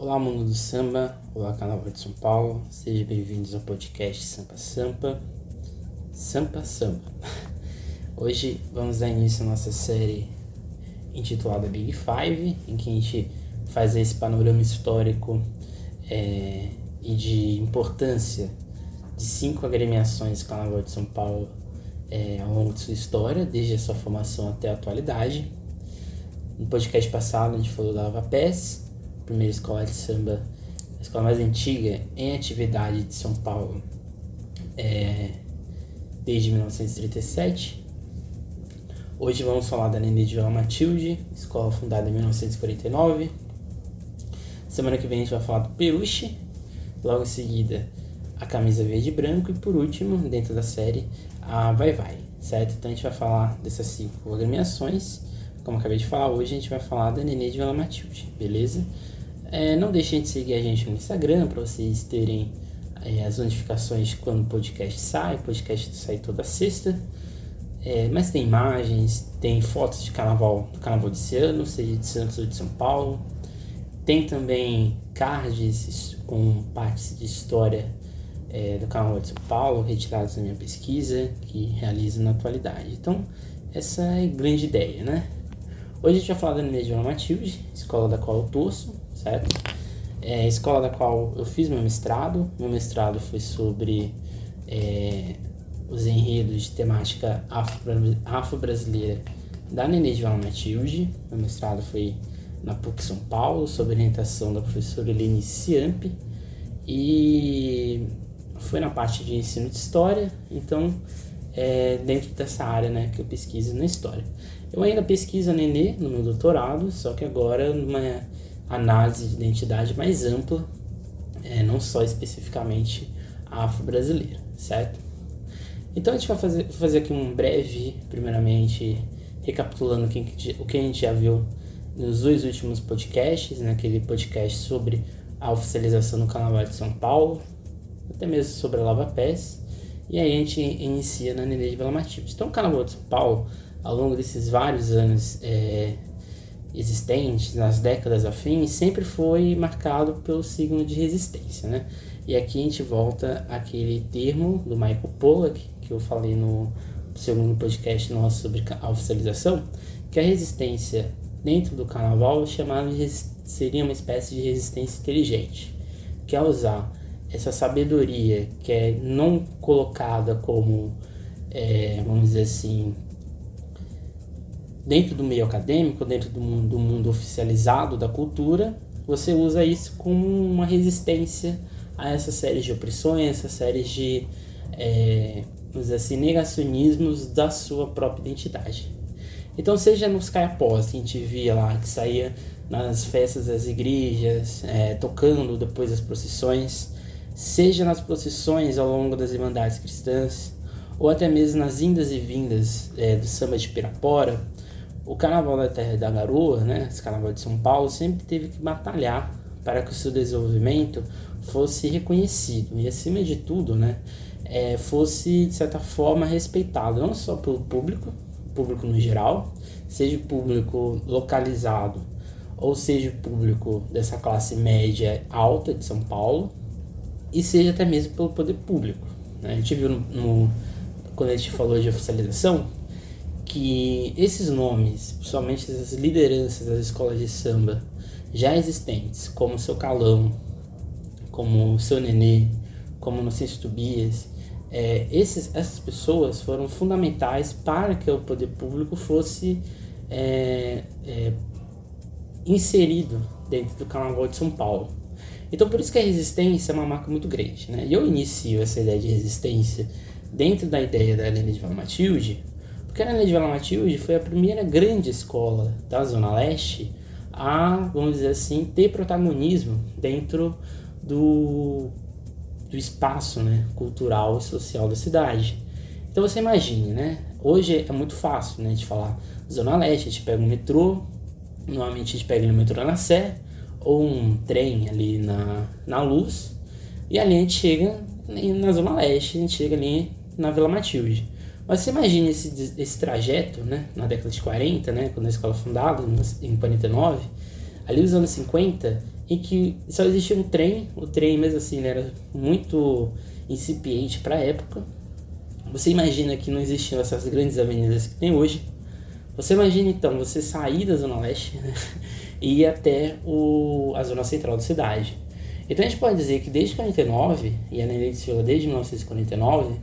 Olá, mundo do samba, olá, Carnaval de São Paulo, sejam bem-vindos ao podcast Sampa Sampa. Sampa Sampa. Hoje vamos dar início à nossa série intitulada Big Five, em que a gente faz esse panorama histórico é, e de importância de cinco agremiações do Carnaval de São Paulo é, ao longo de sua história, desde a sua formação até a atualidade. No podcast passado a gente falou da Lava Pés, primeira escola de samba, a escola mais antiga em atividade de São Paulo é, desde 1937. Hoje vamos falar da Nenê de Vila Matilde, escola fundada em 1949. Semana que vem a gente vai falar do Peruche, logo em seguida a camisa verde e branco e por último, dentro da série, a Vai Vai, certo? Então a gente vai falar dessas cinco agremiações. Como acabei de falar hoje, a gente vai falar da Nenê de Vila Matilde, beleza? É, não deixem de seguir a gente no Instagram para vocês terem é, as notificações de quando o podcast sai. O podcast sai toda sexta. É, mas tem imagens, tem fotos de carnaval do carnaval desse ano, seja de Santos ou de São Paulo. Tem também cards com partes de história é, do carnaval de São Paulo, retirados da minha pesquisa, que realizo na atualidade. Então, essa é a grande ideia, né? Hoje a gente vai falar da Mediana Matilde, escola da qual eu torço, certo? É a escola da qual eu fiz meu mestrado. Meu mestrado foi sobre é, os enredos de temática afro-brasileira da Nenê de Vala Matilde. Meu mestrado foi na PUC São Paulo, sob orientação da professora Helene Ciamp. E foi na parte de ensino de história, então é dentro dessa área né, que eu pesquiso na história. Eu ainda pesquiso a Nenê no meu doutorado, só que agora numa análise de identidade mais ampla, é, não só especificamente afro-brasileira, certo? Então a gente vai fazer, fazer aqui um breve, primeiramente, recapitulando o que, o que a gente já viu nos dois últimos podcasts, naquele né? podcast sobre a oficialização do Carnaval de São Paulo, até mesmo sobre a Lava Pés, e aí a gente inicia na Nenê de Vila Matilde. Então o Carnaval de São Paulo, ao longo desses vários anos é, existentes nas décadas afins sempre foi marcado pelo signo de resistência, né? E aqui a gente volta àquele termo do Michael Pollack, que eu falei no segundo podcast nosso sobre a oficialização, que a resistência dentro do carnaval chamado de, seria uma espécie de resistência inteligente, que é usar essa sabedoria que é não colocada como, é, vamos dizer assim, dentro do meio acadêmico, dentro do mundo, do mundo oficializado da cultura, você usa isso como uma resistência a essas séries de opressões, essas séries de é, assim, negacionismos da sua própria identidade. Então, seja nos caiapós, que a gente via lá, que saía nas festas das igrejas, é, tocando depois das procissões, seja nas procissões ao longo das irmandades cristãs, ou até mesmo nas indas e vindas é, do samba de Pirapora, o Carnaval da Terra da Garoa, né, esse Carnaval de São Paulo, sempre teve que batalhar para que o seu desenvolvimento fosse reconhecido e, acima de tudo, né, é, fosse, de certa forma, respeitado, não só pelo público, público no geral, seja público localizado ou seja público dessa classe média alta de São Paulo, e seja até mesmo pelo poder público. Né? A gente viu no, no, quando a gente falou de oficialização que esses nomes, principalmente as lideranças das escolas de samba já existentes, como seu Calão, como seu Nenê, como o Ciência Tobias, é, esses, essas pessoas foram fundamentais para que o poder público fosse é, é, inserido dentro do Carnaval de São Paulo. Então por isso que a resistência é uma marca muito grande. Né? E eu inicio essa ideia de resistência dentro da ideia da Helena de Matilde, porque a Ana de Vila Matilde foi a primeira grande escola da Zona Leste a, vamos dizer assim, ter protagonismo dentro do, do espaço né, cultural e social da cidade. Então você imagine, né? Hoje é muito fácil né, de falar Zona Leste, a gente pega um metrô, normalmente a gente pega no metrô na Sé, ou um trem ali na, na Luz, e ali a gente chega na Zona Leste, a gente chega ali na Vila Matilde. Mas você imagina esse, esse trajeto, né, na década de 40, né, quando a escola foi fundada, em 49, ali nos anos 50, em que só existia um trem, o trem mesmo assim né, era muito incipiente para a época. Você imagina que não existiam essas grandes avenidas que tem hoje. Você imagina então você sair da Zona Leste né, e ir até o, a Zona Central da cidade. Então a gente pode dizer que desde 49, e a Nenê de Silva desde 1949,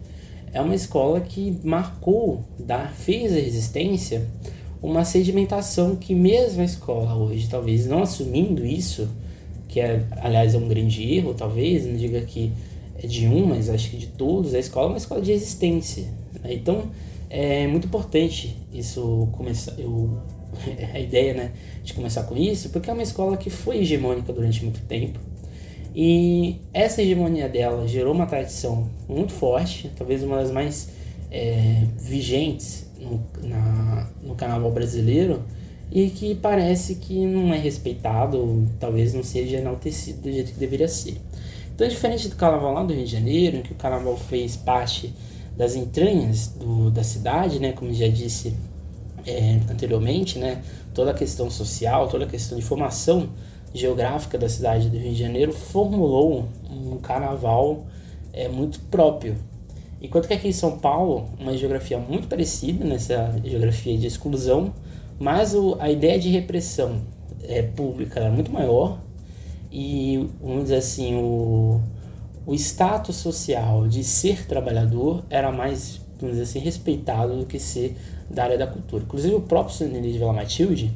é uma escola que marcou, da, fez a resistência uma sedimentação que mesmo a escola hoje, talvez não assumindo isso, que é, aliás é um grande erro, talvez, não diga que é de um, mas acho que de todos, a escola é uma escola de existência. Né? Então é muito importante isso começar, eu, a ideia né, de começar com isso, porque é uma escola que foi hegemônica durante muito tempo. E essa hegemonia dela gerou uma tradição muito forte, talvez uma das mais é, vigentes no, na, no carnaval brasileiro, e que parece que não é respeitado, talvez não seja enaltecido do jeito que deveria ser. Então, diferente do carnaval lá do Rio de Janeiro, em que o carnaval fez parte das entranhas do, da cidade, né, como já disse é, anteriormente, né, toda a questão social, toda a questão de formação geográfica da cidade do Rio de Janeiro formulou um carnaval é, muito próprio. Enquanto que aqui em São Paulo, uma geografia muito parecida nessa geografia de exclusão, mas o, a ideia de repressão é, pública é muito maior e, vamos dizer assim, o, o status social de ser trabalhador era mais, vamos dizer assim, respeitado do que ser da área da cultura. Inclusive o próprio Senhor de Vila Matilde,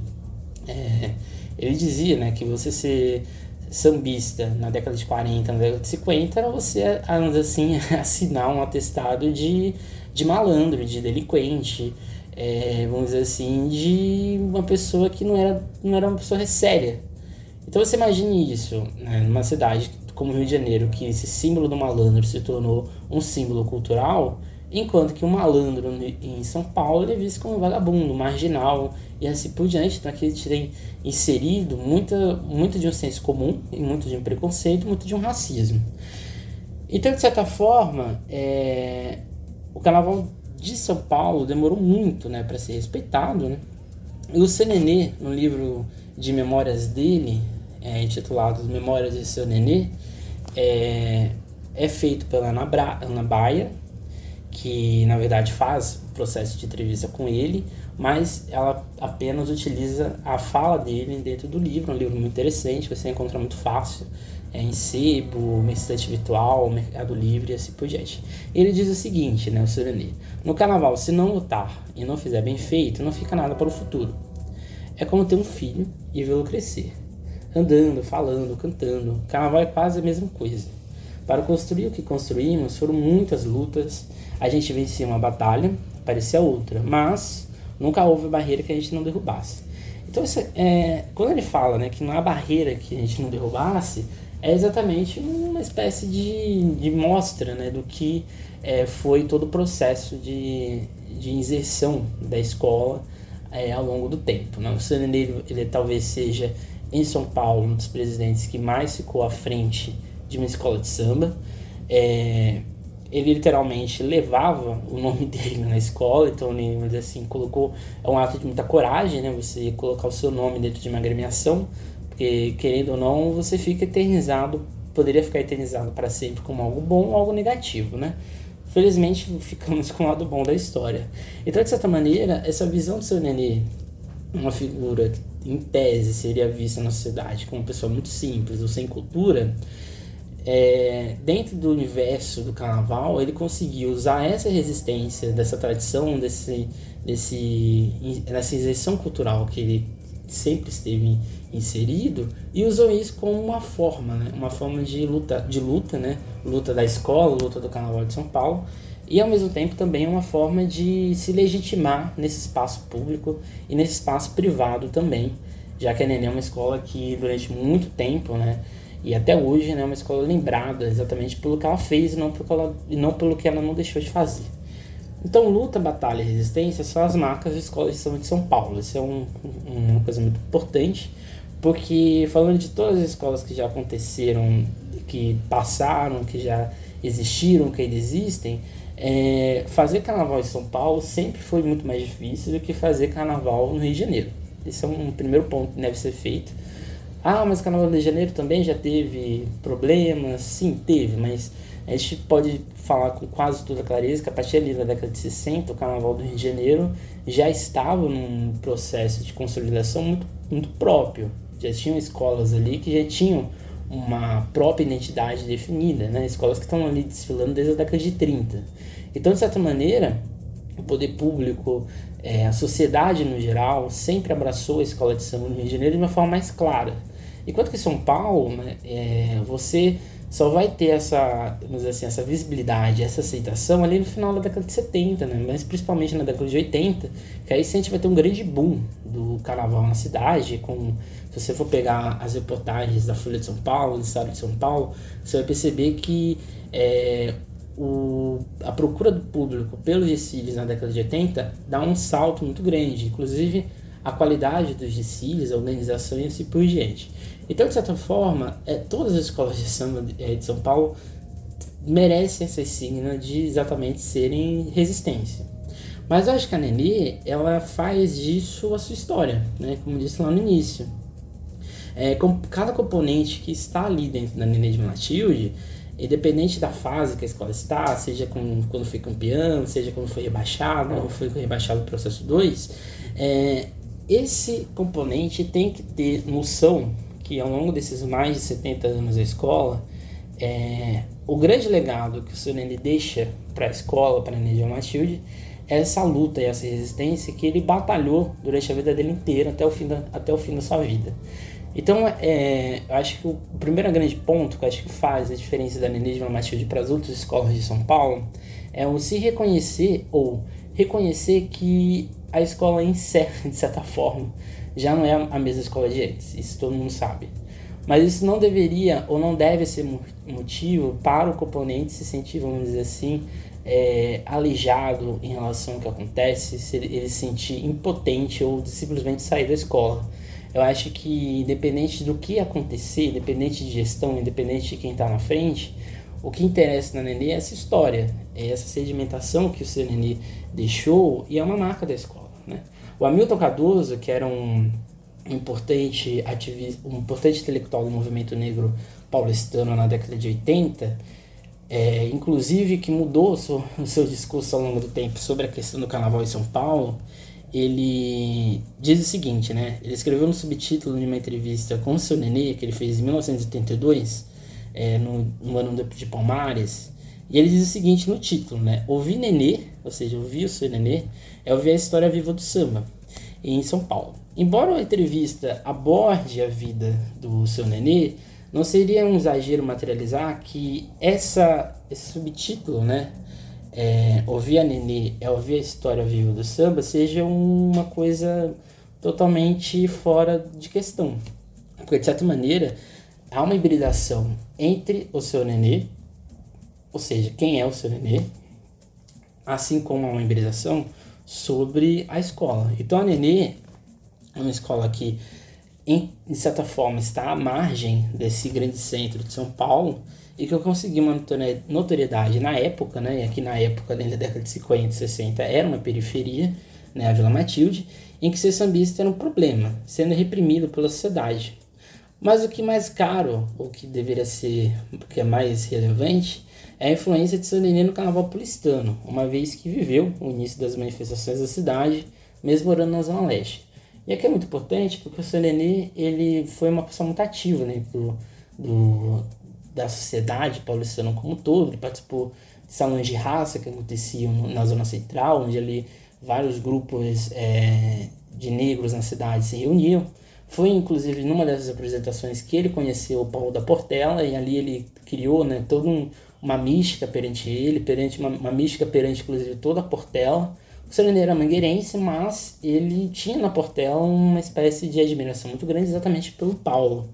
é, ele dizia né, que você ser sambista na década de 40, na década de 50, era você, dizer assim, assinar um atestado de, de malandro, de delinquente, é, vamos dizer assim, de uma pessoa que não era, não era uma pessoa séria. Então você imagine isso, né, numa cidade como Rio de Janeiro, que esse símbolo do malandro se tornou um símbolo cultural, enquanto que o malandro em São Paulo é visto como um vagabundo, marginal e assim por diante. Então aqui tem inserido muita, muito de um senso comum, e muito de um preconceito, muito de um racismo. Então, de certa forma, é, o carnaval de São Paulo demorou muito né, para ser respeitado. Né? E o Senenê, no livro de memórias dele, é, intitulado Memórias de Seu Nenê, é, é feito pela Ana, Bra Ana Baia, que na verdade faz o processo de entrevista com ele, mas ela apenas utiliza a fala dele dentro do livro, um livro muito interessante, você encontra muito fácil é, em sebo, estante virtual, mercado livre e assim por diante. Ele diz o seguinte, né, o Surenê, no carnaval, se não lutar e não fizer bem feito, não fica nada para o futuro. É como ter um filho e vê-lo crescer. Andando, falando, cantando. Carnaval é quase a mesma coisa. Para construir o que construímos foram muitas lutas. A gente vencia uma batalha, parecia outra, mas nunca houve barreira que a gente não derrubasse. Então, isso, é, quando ele fala né, que não há barreira que a gente não derrubasse, é exatamente uma espécie de, de mostra né, do que é, foi todo o processo de, de inserção da escola é, ao longo do tempo. Né? O Saneiro, ele talvez seja, em São Paulo, um dos presidentes que mais ficou à frente de uma escola de samba. É, ele literalmente levava o nome dele na escola, então ele assim colocou é um ato de muita coragem, né? Você colocar o seu nome dentro de uma agremiação, porque querendo ou não, você fica eternizado, poderia ficar eternizado para sempre como algo bom ou algo negativo, né? Felizmente ficamos com o lado bom da história. Então, de certa maneira, essa visão do seu nenê, uma figura que em tese seria vista na sociedade como uma pessoa muito simples ou sem cultura, é, dentro do universo do carnaval, ele conseguiu usar essa resistência, dessa tradição, desse, desse, dessa inserção cultural que ele sempre esteve inserido e usou isso como uma forma, né? uma forma de luta, de luta, né? luta da escola, luta do Carnaval de São Paulo e ao mesmo tempo também uma forma de se legitimar nesse espaço público e nesse espaço privado também, já que a Neném é uma escola que durante muito tempo, né, e até hoje né, é uma escola lembrada exatamente pelo que ela fez e não, pelo que ela, não pelo que ela não deixou de fazer. Então, luta, batalha e resistência são as marcas da escola de samba de São Paulo. Isso é um, uma coisa muito importante, porque falando de todas as escolas que já aconteceram, que passaram, que já existiram, que ainda existem, é, fazer carnaval em São Paulo sempre foi muito mais difícil do que fazer carnaval no Rio de Janeiro. Esse é um primeiro ponto que deve ser feito Ah, mas o Carnaval de Janeiro também já teve problemas? Sim, teve, mas a gente pode falar com quase toda clareza que a partir ali da década de 60, o Carnaval do Rio de Janeiro já estava num processo de consolidação muito, muito próprio. Já tinham escolas ali que já tinham uma própria identidade definida, né? escolas que estão ali desfilando desde a década de 30. Então, de certa maneira, o poder público, é, a sociedade no geral, sempre abraçou a escola de samba no Rio de Janeiro de uma forma mais clara. Enquanto que São Paulo, né, é, você só vai ter essa, vamos assim, essa visibilidade, essa aceitação ali no final da década de 70, né? mas principalmente na década de 80, que aí a gente vai ter um grande boom do carnaval na cidade, com, se você for pegar as reportagens da Folha de São Paulo, do Estado de São Paulo, você vai perceber que é, o, a procura do público pelos desfiles na década de 80 dá um salto muito grande, inclusive a qualidade dos desfiles, a organização e assim por diante. Então, de certa forma, é, todas as escolas de samba é, de São Paulo merecem essa signa de exatamente serem resistência. Mas eu acho que a Nenê, ela faz disso a sua história, né? Como disse lá no início. É, com cada componente que está ali dentro da Nenê de Matilde, independente da fase que a escola está, seja com, quando foi campeão, seja quando foi rebaixado, ou foi rebaixado no processo 2, é, esse componente tem que ter noção que ao longo desses mais de 70 anos da escola, é, o grande legado que o Nenê deixa para a escola, para a Nenê Matilde, é essa luta e essa resistência que ele batalhou durante a vida dele inteira, até o fim da, até o fim da sua vida. Então, é, acho que o primeiro grande ponto que acho que faz a diferença da Nenê de Matilde para as outras escolas de São Paulo é o se reconhecer ou reconhecer que a escola em de certa forma, já não é a mesma escola de antes, isso todo mundo sabe. Mas isso não deveria ou não deve ser motivo para o componente se sentir, vamos dizer assim, é, em relação ao que acontece, se ele se sentir impotente ou simplesmente sair da escola. Eu acho que, independente do que acontecer, independente de gestão, independente de quem está na frente, o que interessa na Nenê é essa história, é essa sedimentação que o seu Nenê deixou e é uma marca da escola. O Hamilton Cardoso, que era um importante ativista, um importante intelectual do movimento negro paulistano na década de 80, é, inclusive que mudou o seu, o seu discurso ao longo do tempo sobre a questão do carnaval em São Paulo, ele diz o seguinte, né? Ele escreveu no subtítulo de uma entrevista com o seu Nenê, que ele fez em 1982, é, no, no ano de Palmares, e ele diz o seguinte no título, né? Ouvir Nenê, ou seja, ouvir o seu Nenê, é ouvir a história viva do samba em São Paulo. Embora a entrevista aborde a vida do seu Nenê, não seria um exagero materializar que essa, esse subtítulo, né? É, ouvir a Nenê é ouvir a história viva do samba, seja uma coisa totalmente fora de questão. Porque, de certa maneira, há uma hibridação entre o seu Nenê ou seja, quem é o seu assim como uma hibridação sobre a escola. Então a Nenê é uma escola que, em, de certa forma, está à margem desse grande centro de São Paulo e que eu consegui uma notoriedade na época, né, e aqui na época, dentro da década de 50 e 60, era uma periferia, né, a Vila Matilde, em que ser sambista era um problema, sendo reprimido pela sociedade. Mas o que mais caro, o que deveria ser, o que é mais relevante, é a influência de nenê no carnaval paulistano, uma vez que viveu o início das manifestações da cidade, mesmo morando na Zona Leste. E aqui é muito importante porque o nenê ele foi uma pessoa muito ativa né, do, do, da sociedade paulistana como um todo, ele participou de salões de raça que aconteciam na Zona Central, onde ali vários grupos é, de negros na cidade se reuniam. Foi inclusive numa dessas apresentações que ele conheceu o Paulo da Portela e ali ele criou né, todo um, uma mística perante ele, perante uma, uma mística perante inclusive toda a Portela. O Serenê era mangueirense, mas ele tinha na Portela uma espécie de admiração muito grande exatamente pelo Paulo.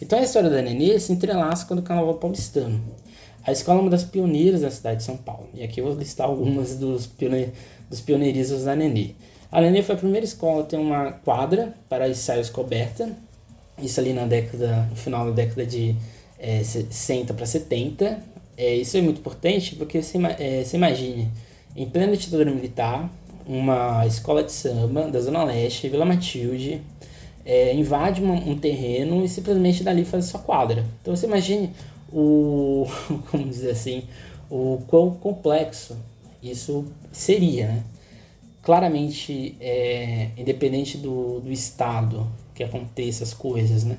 Então a história da Nenê se entrelaça com o carnaval paulistano. A escola é uma das pioneiras da cidade de São Paulo. E aqui eu vou listar algumas dos, pione dos pioneirismos da Nenê. A Nenê foi a primeira escola a ter uma quadra para ensaios coberta. Isso ali na década, no final da década de é, 60 para 70. É, isso é muito importante porque você, é, você imagine, em plena ditadura militar, uma escola de samba da Zona Leste, Vila Matilde, é, invade uma, um terreno e simplesmente dali faz sua quadra. Então você imagine o, como dizer assim, o quão complexo isso seria, né? Claramente, é, independente do, do estado que aconteça as coisas, né?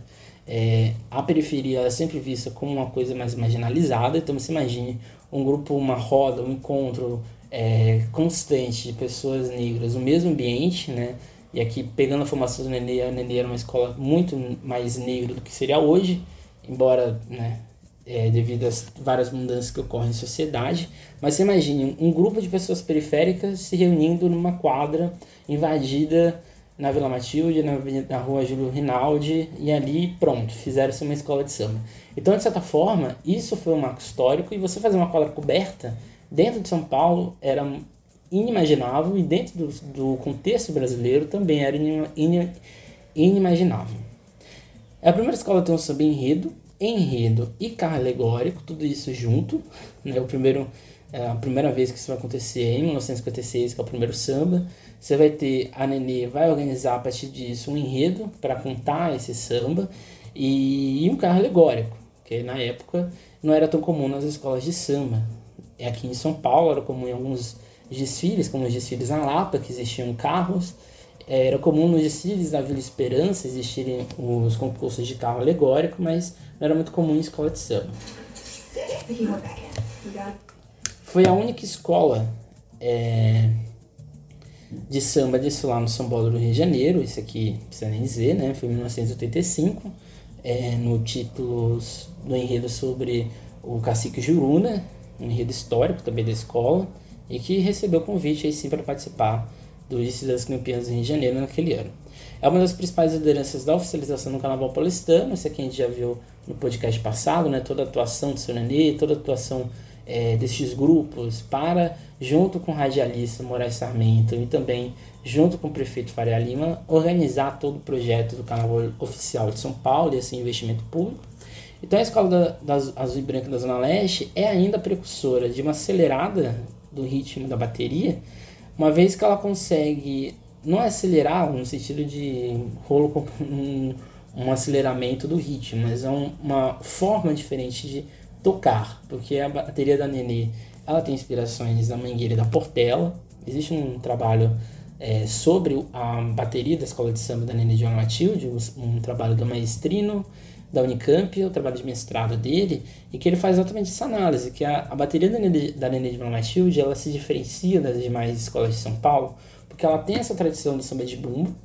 É, a periferia é sempre vista como uma coisa mais marginalizada, então você imagine um grupo, uma roda, um encontro é, constante de pessoas negras no mesmo ambiente, né? E aqui, pegando a formação do Nenê, a Nenê era uma escola muito mais negra do que seria hoje, embora, né, é, devido às várias mudanças que ocorrem em sociedade. Mas você imagine um grupo de pessoas periféricas se reunindo numa quadra invadida na Vila Matilde, na, na rua Júlio Rinaldi, e ali, pronto, fizeram-se uma escola de samba. Então, de certa forma, isso foi um marco histórico, e você fazer uma quadra coberta dentro de São Paulo era inimaginável e dentro do, do contexto brasileiro também era inimaginável. É a primeira escola tem um samba enredo, enredo e carro alegórico, tudo isso junto. Né? O primeiro, é a primeira vez que isso vai acontecer em 1956, que é o primeiro samba. Você vai ter a Nenê vai organizar a partir disso um enredo para contar esse samba e, um carro alegórico, que na época não era tão comum nas escolas de samba. É aqui em São Paulo era comum em alguns desfiles, como os desfiles na Lapa, que existiam carros. É, era comum nos desfiles da Vila Esperança existirem os concursos de carro alegórico, mas não era muito comum em escola de samba. Foi a única escola é, de samba disso lá no São Paulo do Rio de Janeiro, isso aqui não precisa nem dizer, né? Foi em 1985, é, no título do enredo sobre o cacique Juruna, um enredo histórico também da escola e que recebeu convite aí sim para participar do desfile das campeãs do Rio de Janeiro naquele ano. É uma das principais lideranças da oficialização do Carnaval paulistano, isso aqui a gente já viu no podcast passado, né? toda a atuação do Nenê, toda a atuação é, destes grupos para, junto com o radialista Moraes Sarmento e também junto com o prefeito Faria Lima, organizar todo o projeto do Carnaval Oficial de São Paulo e esse investimento público. Então a Escola da, das Azul e Branca da Zona Leste é ainda precursora de uma acelerada do ritmo da bateria, uma vez que ela consegue não acelerar no sentido de rolo um, um aceleramento do ritmo, mas é um, uma forma diferente de tocar, porque a bateria da Nenê ela tem inspirações da Mangueira e da Portela. Existe um trabalho é, sobre a bateria da escola de samba da Nenê de Matilde, um, trabalho do maestrino da Unicamp, o trabalho de mestrado dele, e que ele faz exatamente essa análise, que a, a bateria da Nenê, da Nenê de Matilde, ela se diferencia das demais escolas de São Paulo, porque ela tem essa tradição do samba de bumbo,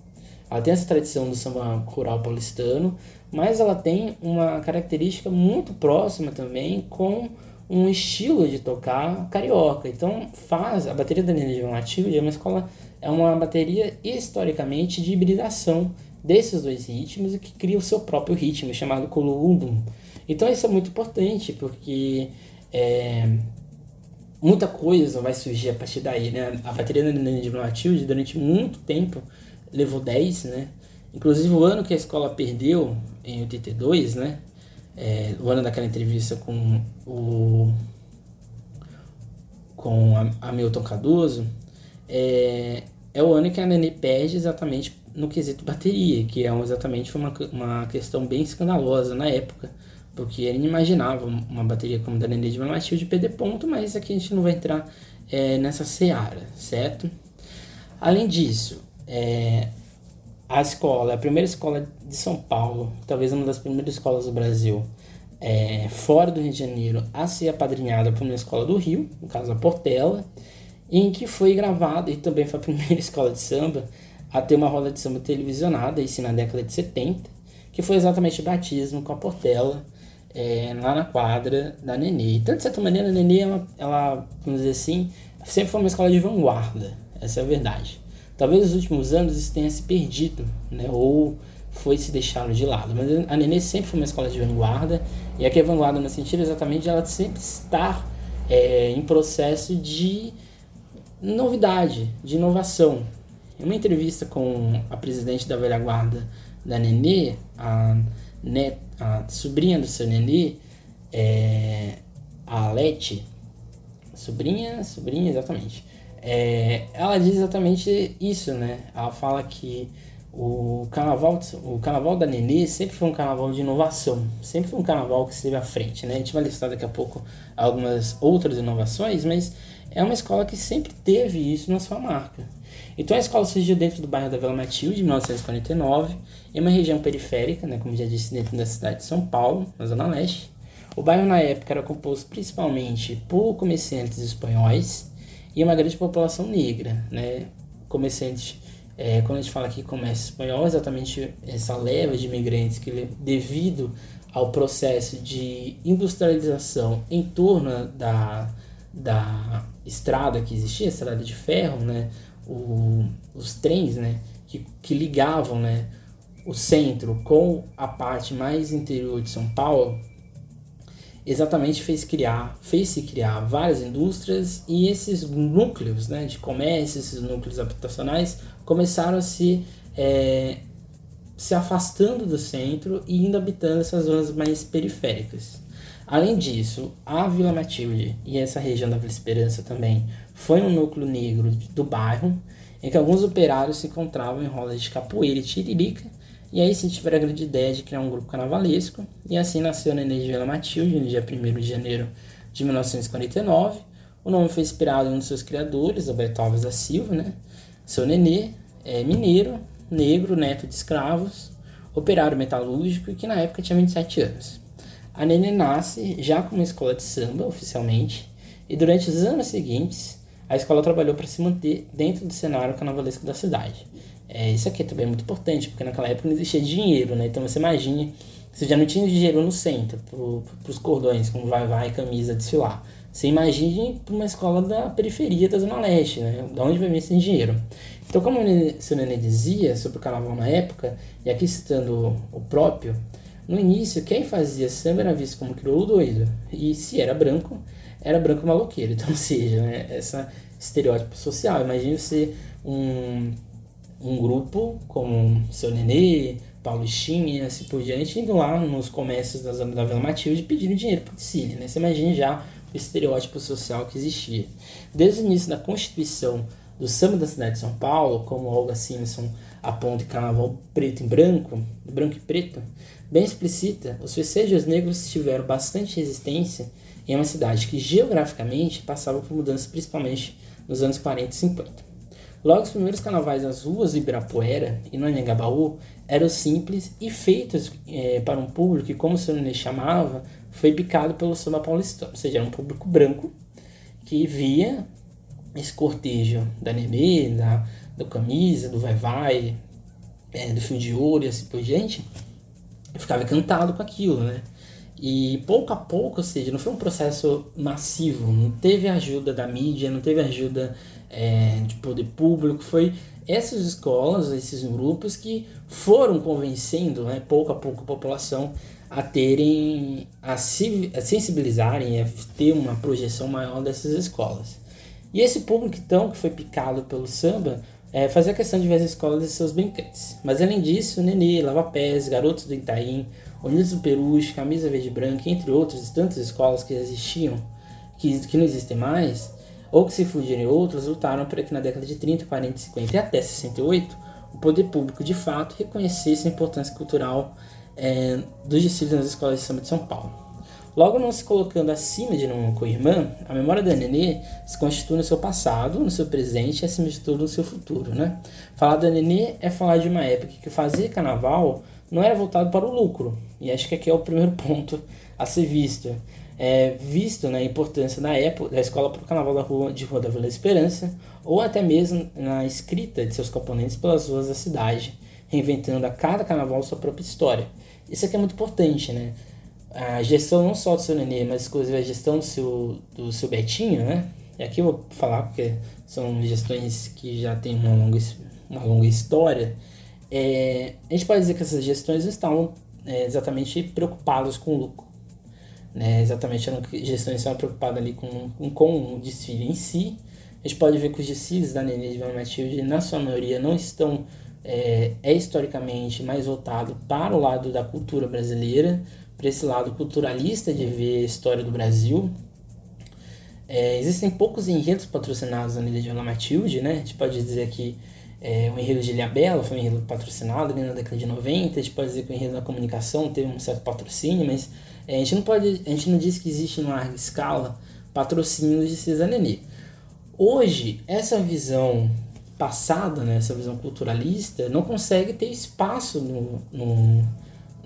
ela tem essa tradição do samba rural paulistano, mas ela tem uma característica muito próxima também com um estilo de tocar carioca. Então faz a bateria da de Matilde é uma escola é uma bateria historicamente de hibridação desses dois ritmos e que cria o seu próprio ritmo, chamado Kulundum. Então isso é muito importante, porque é, muita coisa vai surgir a partir daí, né? A bateria da de Matilde, durante muito tempo, levou 10, né? Inclusive o ano que a escola perdeu, em 82, né? É, o ano daquela entrevista com o com Hamilton Cardoso, é, é o ano que a Nenê perde exatamente no quesito bateria, que é exatamente uma, uma questão bem escandalosa na época, porque ele imaginava uma bateria como a da Nenê de Matilde perder ponto, mas aqui a gente não vai entrar é, nessa seara, certo? Além disso, é, a escola, a primeira escola de São Paulo, talvez uma das primeiras escolas do Brasil, é, fora do Rio de Janeiro, a ser apadrinhada por uma escola do Rio, no caso a Portela, em que foi gravada, e também foi a primeira escola de samba, a ter uma roda de samba televisionada, isso na década de 70, que foi exatamente o batismo com a Portela, é, lá na quadra da Nenê. Tanto de certa maneira, a Nenê, ela, ela, vamos dizer assim, sempre foi uma escola de vanguarda, essa é a verdade. Talvez nos últimos anos isso tenha se perdido, né, ou foi se deixado de lado, mas a Nenê sempre foi uma escola de vanguarda, e aqui é vanguarda no sentido exatamente de ela sempre estar é, em processo de novidade, de inovação. Em uma entrevista com a presidente da velha guarda da Nenê, a, net, a sobrinha do seu Nenê, é, a Leti, sobrinha, sobrinha, exatamente. É, ela diz exatamente isso, né? Ela fala que o carnaval, o carnaval da Nenê sempre foi um carnaval de inovação, sempre foi um carnaval que esteve à frente, né? A gente vai listar daqui a pouco algumas outras inovações, mas é uma escola que sempre teve isso na sua marca. Então a escola surgiu dentro do bairro da Vila Matilde, em 1949, em uma região periférica, né, como já disse, dentro da cidade de São Paulo, na Zona Leste. O bairro na época era composto principalmente por comerciantes espanhóis e uma grande população negra, né? Comerciantes é, quando a gente fala aqui comércio espanhol, exatamente essa leva de imigrantes que, devido ao processo de industrialização em torno da, da estrada que existia, estrada de ferro, né, o, os trens né, que, que ligavam né, o centro com a parte mais interior de São Paulo, exatamente fez criar, fez se criar várias indústrias e esses núcleos né, de comércio, esses núcleos habitacionais começaram a se, é, se afastando do centro e indo habitando essas zonas mais periféricas. Além disso, a Vila Matilde e essa região da Vila Esperança também foi um núcleo negro do bairro, em que alguns operários se encontravam em rodas de capoeira e tiririca, e aí se tiveram a grande ideia de criar um grupo carnavalesco, e assim nasceu a Nenê de Vila Matilde, no dia 1 de janeiro de 1949. O nome foi inspirado em um dos seus criadores, Alberto Alves da Silva, né? Seu Nenê é mineiro, negro, neto de escravos, operário metalúrgico e que na época tinha 27 anos. A Nenê nasce já com uma escola de samba, oficialmente, e durante os anos seguintes, a escola trabalhou para se manter dentro do cenário carnavalesco da cidade. É, isso aqui também é muito importante, porque naquela época não existia dinheiro, né? Então você imagine, você já não tinha dinheiro no centro, para os cordões, como vai, vai, camisa, desfilar. Você imagine para uma escola da periferia da Zona Leste, né? Da onde vai vir esse dinheiro? Então, como o seu Nenê dizia sobre o carnaval na época, e aqui citando o próprio, no início, quem fazia samba era visto como crioulo doido, e se era branco, era branco maloqueiro. Então, ou seja, né, esse estereótipo social. Imagine você um, um grupo como seu Nenê, Paulistinha e assim por diante, indo lá nos comércios da zona da Vila Matilde pedindo dinheiro para o. Né? Você imagina já o estereótipo social que existia. Desde o início da Constituição do samba da cidade de São Paulo, como Olga Simpson aponta em Carnaval Preto e Branco, branco e preto, bem explícita, os festejos negros tiveram bastante resistência em uma cidade que geograficamente passava por mudanças principalmente nos anos 40 e 50. Logo, os primeiros carnavais nas ruas de Ibirapuera e no Anhangabaú eram simples e feitos é, para um público que, como o senhor chamava, foi picado pelo samba paulistano, ou seja, era um público branco que via esse cortejo da Nenê, da, Camisa, do Vai Vai, é, do Fio de Ouro e assim por diante, eu ficava encantado com aquilo, né? E pouco a pouco, ou seja, não foi um processo massivo, não teve ajuda da mídia, não teve ajuda é, de poder público, foi essas escolas, esses grupos que foram convencendo, né, pouco a pouco, a população a terem, a, se, a sensibilizarem, a ter uma projeção maior dessas escolas. E esse público, então, que foi picado pelo samba, é, fazia questão de ver as escolas e seus brinquedos. Mas além disso, Nenê, Lava Pés, Garotos do Itaim, Unidos do Peruche, Camisa Verde Branca, entre outras tantas escolas que existiam, que, que não existem mais, ou que se fugiram outras, lutaram para que na década de 30, 40, 50 e até 68, o poder público de fato reconhecesse a importância cultural é, dos desfiles nas escolas de samba de São Paulo. Logo, não se colocando acima de uma co-irmã, a memória da Nenê se constitui no seu passado, no seu presente e, acima de tudo, no seu futuro. Né? Falar da Nenê é falar de uma época que fazer carnaval não era voltado para o lucro, e acho que aqui é o primeiro ponto a ser visto. É, visto né, a importância da época da escola para o carnaval da rua, de Rua da Vila Esperança, ou até mesmo na escrita de seus componentes pelas ruas da cidade, reinventando a cada carnaval sua própria história. Isso aqui é muito importante, né? a gestão não só do seu Nenê, mas inclusive a gestão do seu, do seu Betinho, né? E aqui eu vou falar porque são gestões que já têm uma longa, uma longa história. É, a gente pode dizer que essas gestões não estavam é, exatamente preocupadas com o lucro. Né? Exatamente, eram gestões estavam preocupadas ali com, com, com o desfile em si. A gente pode ver que os desfiles da Nenê de Matilde, na sua maioria, não estão é, é historicamente mais voltado para o lado da cultura brasileira, para esse lado culturalista de ver a história do Brasil. É, existem poucos enredos patrocinados na Ilha de Vila Matilde, né? A gente pode dizer que é, o enredo de Ilhabela foi um enredo patrocinado ali na década de 90, a gente pode dizer que o enredo da comunicação teve um certo patrocínio, mas é, a, gente não pode, a gente não diz que existe em larga escala patrocínio de César Nenê. Hoje, essa visão passada, né, essa visão culturalista, não consegue ter espaço no, no,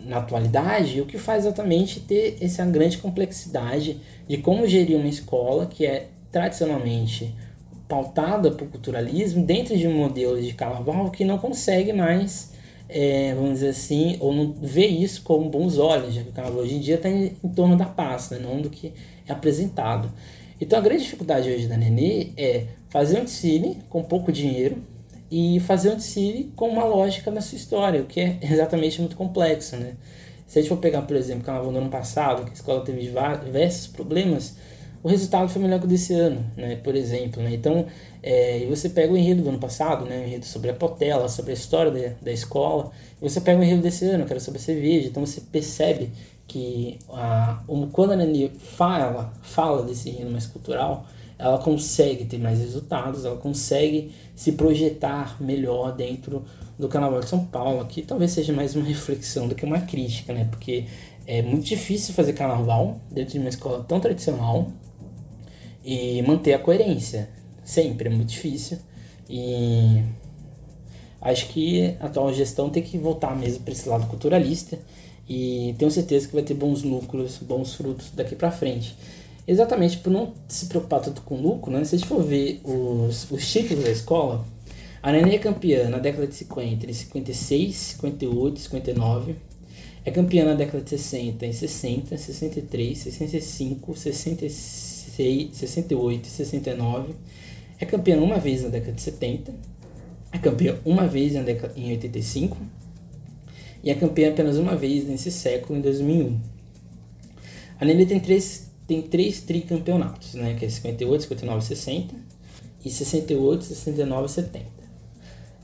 na atualidade, o que faz exatamente ter essa grande complexidade de como gerir uma escola que é tradicionalmente pautada por culturalismo dentro de um modelo de carnaval que não consegue mais, é, vamos dizer assim, ou não vê isso com bons olhos, já que o carnaval hoje em dia está em, em, torno da paz, né, não do que é apresentado. Então a grande dificuldade hoje da Nenê é fazer um desfile com pouco dinheiro e fazer um desfile com uma lógica na sua história, o que é exatamente muito complexo, né? Se a gente for pegar, por exemplo, o carnaval do ano passado, que a escola teve diversos problemas, o resultado foi melhor que o desse ano, né? Por exemplo, né? Então, é, você pega o enredo do ano passado, né? O enredo sobre a Potela, sobre a história da, da escola, você pega o enredo desse ano, que era sobre a cerveja, então você percebe que a, quando a Nani fala, fala desse enredo mais cultural, ela consegue ter mais resultados, ela consegue se projetar melhor dentro do Carnaval de São Paulo, que talvez seja mais uma reflexão do que uma crítica, né? Porque é muito difícil fazer carnaval dentro de uma escola tão tradicional e manter a coerência. Sempre é muito difícil. E acho que a atual gestão tem que voltar mesmo para esse lado culturalista e tenho certeza que vai ter bons lucros, bons frutos daqui para frente. Exatamente por não se preocupar tanto com lucro, né? se a gente for ver os, os títulos da escola, a Nenê é campeã na década de 50, entre 56, 58 e 59. É campeã na década de 60, em 60, 63, 65, 66, 68 e 69. É campeã uma vez na década de 70. É campeã uma vez na década, em 85 e é campeã apenas uma vez nesse século, em 2001. A Nenê tem três, tem três tricampeonatos, né, que é 58, 59 e 60, e 68, 69 e 70.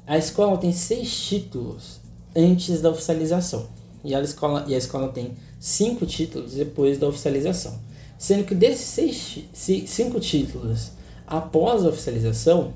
A escola tem seis títulos antes da oficialização, e a escola, e a escola tem cinco títulos depois da oficialização. Sendo que desses seis, cinco títulos após a oficialização,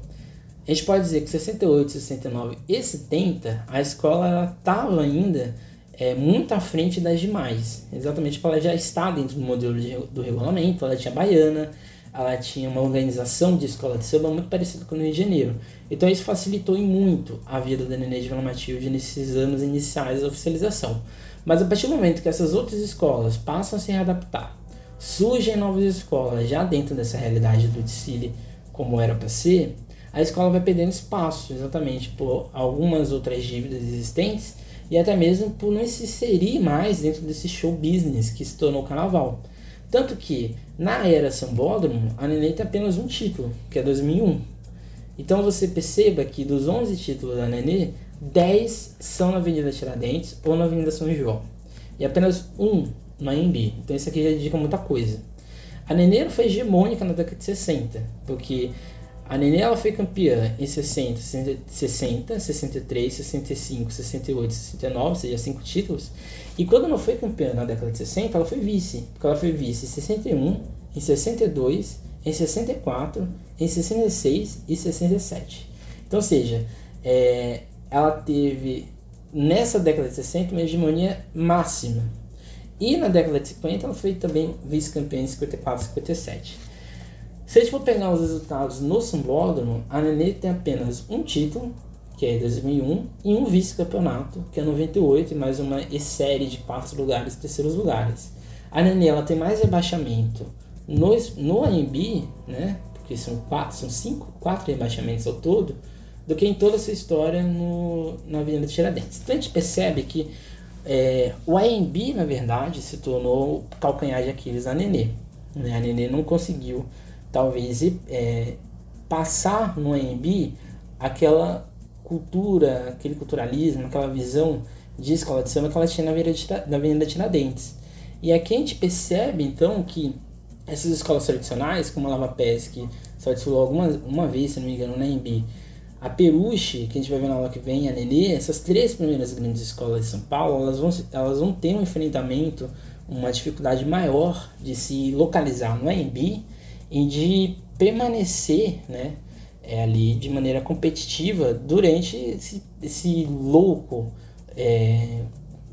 a gente pode dizer que 68, 69 e 70, a escola estava ainda é, muito à frente das demais. Exatamente porque ela já está dentro do modelo de, do regulamento, ela tinha baiana, ela tinha uma organização de escola de samba muito parecida com o Rio de Janeiro. Então isso facilitou muito a vida da Nenê de Vila Matilde nesses anos iniciais da oficialização. Mas a partir do momento que essas outras escolas passam a se readaptar, surgem novas escolas já dentro dessa realidade do desfile como era para ser, a escola vai perdendo espaço, exatamente por algumas outras dívidas existentes e até mesmo por não se inserir mais dentro desse show business que se tornou o carnaval. Tanto que, na era Sambódromo, a Nenê tem apenas um título, que é 2001. Então você perceba que dos 11 títulos da Nenê, 10 são na Avenida Tiradentes ou na Avenida São João. E apenas um no AMB. Então isso aqui já indica muita coisa. A Nenê foi hegemônica na década de 60, porque a Nenê ela foi campeã em 60, 60, 63, 65, 68, 69, ou seja, cinco títulos. E quando não foi campeã na década de 60, ela foi vice. Porque ela foi vice em 61, em 62, em 64, em 66 e 67. Então, ou seja, é, ela teve nessa década de 60 uma hegemonia máxima. E na década de 50 ela foi também vice-campeã em 54 e 57. Se a gente for pegar os resultados no Sambódromo, a Nenê tem apenas um título, que é 2001, e um vice-campeonato, que é 98, e mais uma série de quartos lugares e terceiros lugares. A Nenê ela tem mais rebaixamento no, no AMB, né, porque são quatro, são cinco, quatro rebaixamentos ao todo, do que em toda essa história no, na Avenida Tiradentes. Então a gente percebe que é, o AMB, na verdade, se tornou o calcanhar de Aquiles da Nenê. Né? A Nenê não conseguiu talvez é, passar no AMB aquela cultura, aquele culturalismo, aquela visão de escola de samba que ela tinha na Avenida, na Tiradentes. E aqui a gente percebe então que essas escolas tradicionais, como a Lava Pés, que só desfilou alguma uma vez, se não me engano, na AMB, a Peruche, que a gente vai ver na aula que vem, a Nenê, essas três primeiras grandes escolas de São Paulo, elas vão, elas vão ter um enfrentamento, uma dificuldade maior de se localizar no AMB e de permanecer né, é, ali de maneira competitiva durante esse, esse louco é,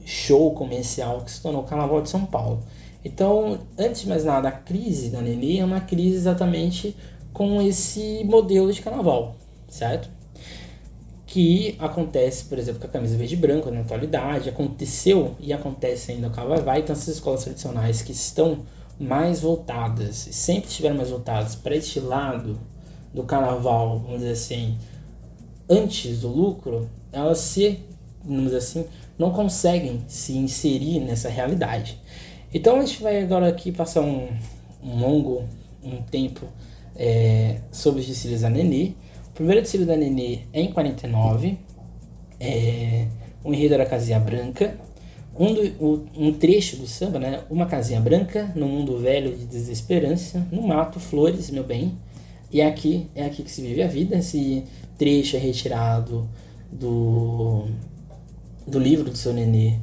show comercial que se tornou o Carnaval de São Paulo. Então, antes de mais nada, a crise da Nelly é uma crise exatamente com esse modelo de carnaval, certo? Que acontece, por exemplo, com a camisa verde e branco na atualidade, aconteceu e acontece ainda com a Vai Vai, então essas escolas tradicionais que estão mais voltadas, sempre estiveram mais voltadas para este lado do carnaval, vamos dizer assim, antes do lucro, elas se, vamos dizer assim, não conseguem se inserir nessa realidade. Então a gente vai agora aqui passar um, um longo um tempo é, sobre os desfiles da Nenê. O primeiro desfile da Nenê é em 49, é, o enredo era Casinha Branca. Um, do, um trecho do samba, né? Uma casinha branca no mundo velho de desesperança, no mato, flores, meu bem. E é aqui, é aqui que se vive a vida. Esse trecho é retirado do, do livro do seu Nenê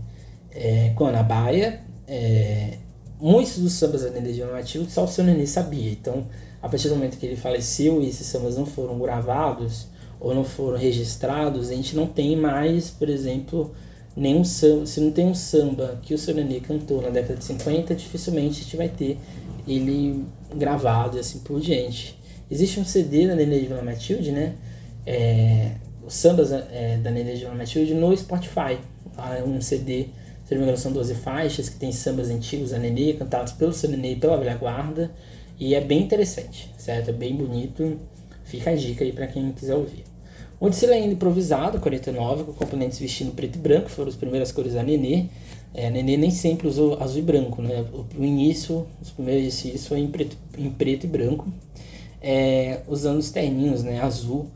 é, com Ana Baia. É, muitos dos sambas da Nenê de Matilde só o seu Nenê sabia. Então, a partir do momento que ele faleceu e esses sambas não foram gravados ou não foram registrados, a gente não tem mais, por exemplo, nenhum samba. Se não tem um samba que o seu Nenê cantou na década de 50, dificilmente a gente vai ter ele gravado e assim por diante. Existe um CD da Nenê de Vila Matilde, né? É, os sambas é, da Nenê de Vila Matilde no Spotify. É um CD, se não me engano, são 12 faixas que tem sambas antigos da Nenê, cantados pelo seu Nenê e pela velha guarda. E é bem interessante, certo? É bem bonito. Fica a dica aí para quem quiser ouvir. O desfile ainda improvisado, 49, com componentes vestindo preto e branco, foram as primeiras cores da Nenê. É, a Nenê nem sempre usou azul e branco, né? O, início, os primeiros desfiles foi em preto, em preto e branco, é, usando os terninhos, né? Azul,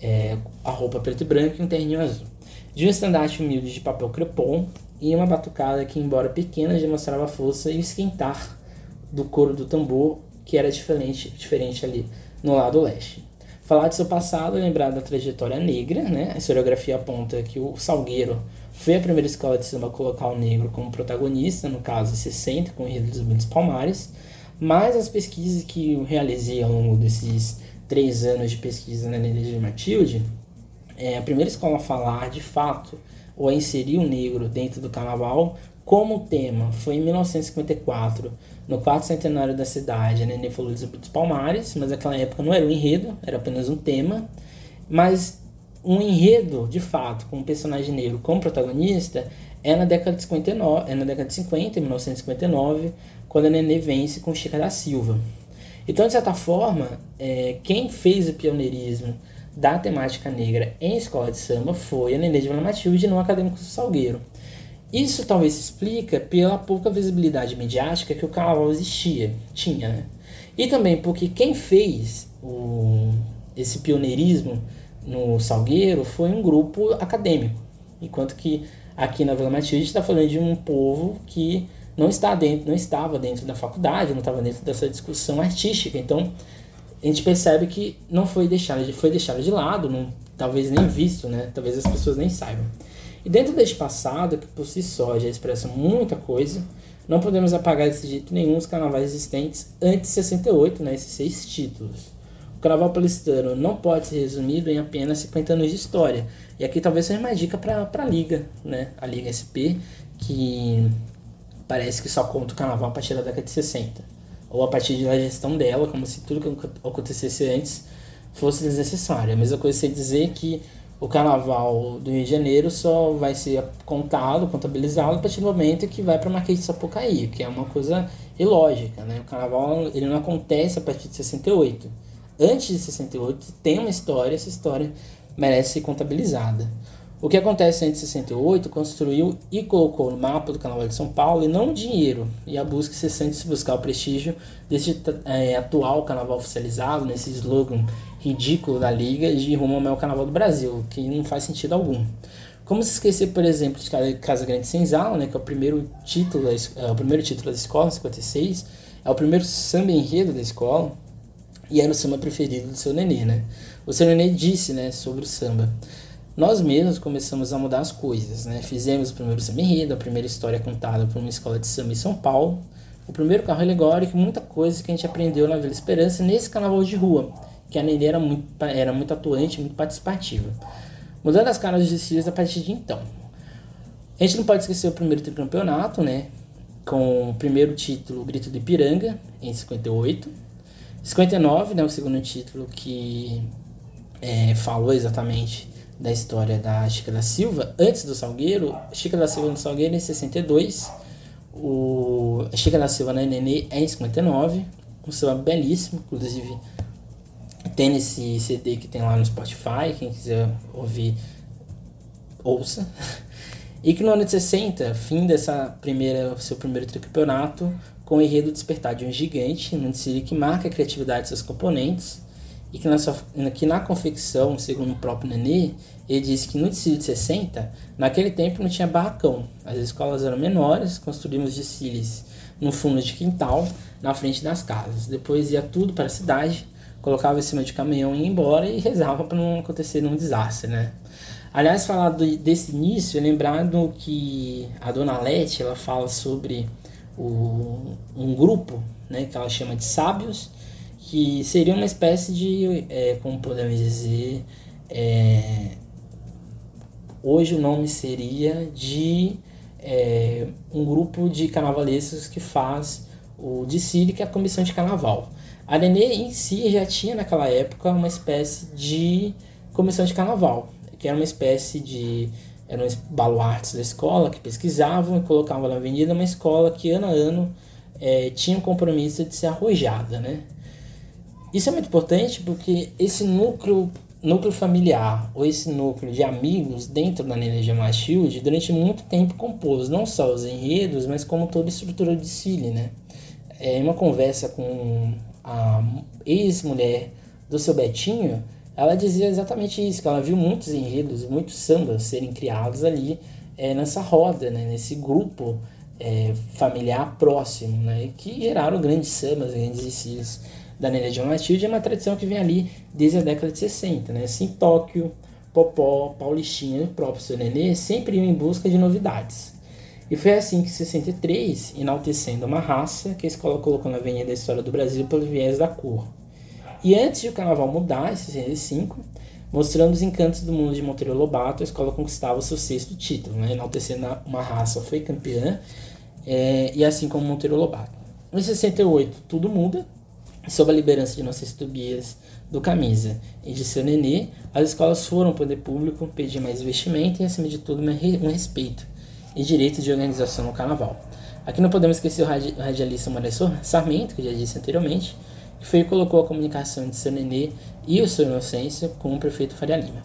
é, a roupa preto e branco e um terninho azul. De um estandarte humilde de papel crepom e uma batucada que, embora pequena, já mostrava a força e o esquentar do couro do tambor que era diferente, diferente ali no lado leste. Falar de seu passado lembrar da trajetória negra, né? A historiografia aponta que o Salgueiro foi a primeira escola de samba a colocar o negro como protagonista, no caso 60, com o Enredo dos Muitos Palmares, mas as pesquisas que eu realizei ao longo desses três anos de pesquisa na Nenê de Matilde, é a primeira escola a falar de fato ou a inserir o negro dentro do carnaval como tema foi em 1954, no quarto centenário da cidade, a Nenê falou dos Palmares, mas naquela época não era um enredo, era apenas um tema. Mas um enredo, de fato, com um personagem negro como protagonista, é na década de 59, é na década de 50, 1959, quando a Nenê vence com Chica da Silva. Então, de certa forma, é, quem fez o pioneirismo da temática negra em escola de samba foi a Nenê de Vila Matilde no Acadêmico do Salgueiro. Isso talvez se explica pela pouca visibilidade midiática que o carnaval existia, tinha, né? E também porque quem fez o, esse pioneirismo no Salgueiro foi um grupo acadêmico, enquanto que aqui na Vila Matilde está falando de um povo que não está dentro, não estava dentro da faculdade, não estava dentro dessa discussão artística. Então a gente percebe que não foi deixado, foi deixado de lado, não, talvez nem visto, né? Talvez as pessoas nem saibam. E dentro deste passado, que por si só já expressa muita coisa, não podemos apagar desse jeito nenhum os carnavais existentes antes de 68, né, esses seis títulos. O carnaval paulistano não pode ser resumido em apenas 50 anos de história. E aqui talvez seja uma dica para a Liga, né, a Liga SP, que parece que só conta o carnaval a partir da década de 60. Ou a partir da gestão dela, como se tudo que acontecesse antes fosse desnecessário. A mesma coisa você dizer que o carnaval do Rio de Janeiro só vai ser contado, contabilizado a partir do momento que vai para Marquês de Sapucaí, que é uma coisa ilógica, né? O carnaval ele não acontece a partir de 68. Antes de 68 tem uma história, essa história merece ser contabilizada. O que acontece de 68 construiu e colocou no mapa do Carnaval de São Paulo e não o dinheiro e a busca incessante se buscar o prestígio desse é, atual carnaval oficializado, nesse slogan ridículo da liga de rumo ao carnaval do Brasil, que não faz sentido algum. Como se esquecer, por exemplo, de Casa Grande Senzala, né, que é o primeiro título, da, é o primeiro título da escola, 56, é o primeiro samba enredo da escola e era o samba preferido do seu nenê, né? O seu nenê disse, né, sobre o samba. Nós mesmos começamos a mudar as coisas, né? Fizemos o primeiro samba enredo, a primeira história contada por uma escola de samba em São Paulo, o primeiro carro alegórico, muita coisa que a gente aprendeu na Vila Esperança nesse carnaval de rua que a Nenê era muito, era muito atuante, muito participativa. Mudando as caras dos desfiles a partir de então. A gente não pode esquecer o primeiro tricampeonato, né? Com o primeiro título, Grito do Ipiranga, em 58. 59, né? O segundo título que é, falou exatamente da história da Chica da Silva. Antes do Salgueiro, Chica da Silva no Salgueiro em 62. O Chica da Silva na Nenê é em 59. Um samba belíssimo, inclusive tem nesse CD que tem lá no Spotify, quem quiser ouvir, ouça. E que no ano de 60, fim dessa primeira, seu primeiro tricampeonato, com o enredo Despertar de um Gigante, num desfile que marca a criatividade de seus componentes, e que na, sua, que na confecção, segundo o próprio Nenê, ele disse que no desfile de 60, naquele tempo não tinha barracão, as escolas eram menores, construímos desfiles no fundo de quintal, na frente das casas. Depois ia tudo para a cidade, colocava em cima de caminhão e ia embora e rezava para não acontecer nenhum desastre, né? Aliás, falar do, desse início, é lembrado que a Dona Lete, ela fala sobre o, um grupo, né, que ela chama de sábios, que seria uma espécie de, é, como podemos dizer, é, hoje o nome seria de é, um grupo de carnavalescos que faz o desfile, que é a comissão de carnaval. A Nenê em si já tinha naquela época uma espécie de comissão de carnaval, que era uma espécie de eram baluartes da escola que pesquisavam e colocavam na avenida uma escola que ano a ano é, tinha um compromisso de ser arrojada, né? Isso é muito importante porque esse núcleo, núcleo familiar ou esse núcleo de amigos dentro da Gemar Shield durante muito tempo compôs não só os enredos, mas como toda a estrutura de desfile, né? É, uma conversa com a ex-mulher do seu Betinho, ela dizia exatamente isso, que ela viu muitos enredos, muitos sambas serem criados ali é, nessa roda, né, nesse grupo é, familiar próximo, né, que geraram grandes sambas, grandes desfiles da Nélia de Matilde, é uma tradição que vem ali desde a década de 60, né, assim, Tóquio, Popó, Paulistinha e o próprio seu Nenê sempre iam em busca de novidades. E foi assim que, em 63, enaltecendo uma raça, que a escola colocou na Avenida da História do Brasil pelo viés da cor. E antes de o carnaval mudar, em 65, mostrando os encantos do mundo de Monteiro Lobato, a escola conquistava o seu sexto título, né? enaltecendo uma raça, foi campeã, é, e assim como Monteiro Lobato. Em 68, tudo muda, sob a liderança de Nossa Tobias do Camisa e de seu Nenê, as escolas foram ao poder público pedir mais investimento e, acima de tudo, um respeito e direito de organização no carnaval. Aqui não podemos esquecer o radialista Moraes Sarmento, que já disse anteriormente, que foi e colocou a comunicação de seu Nenê e o seu Inocêncio com o prefeito Faria Lima.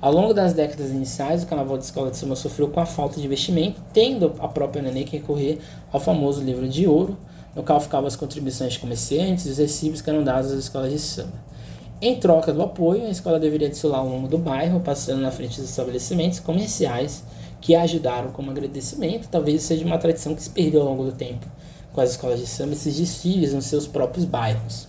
Ao longo das décadas iniciais, o Carnaval de Escola de Samba sofreu com a falta de investimento, tendo a própria Nenê que recorrer ao famoso livro de ouro, no qual ficavam as contribuições de comerciantes e os recibos que eram dados às escolas de samba. Em troca do apoio, a escola deveria desfilar ao longo do bairro, passando na frente dos estabelecimentos comerciais que ajudaram como agradecimento. Talvez seja uma tradição que se perdeu ao longo do tempo com as escolas de samba, esses desfiles nos seus próprios bairros.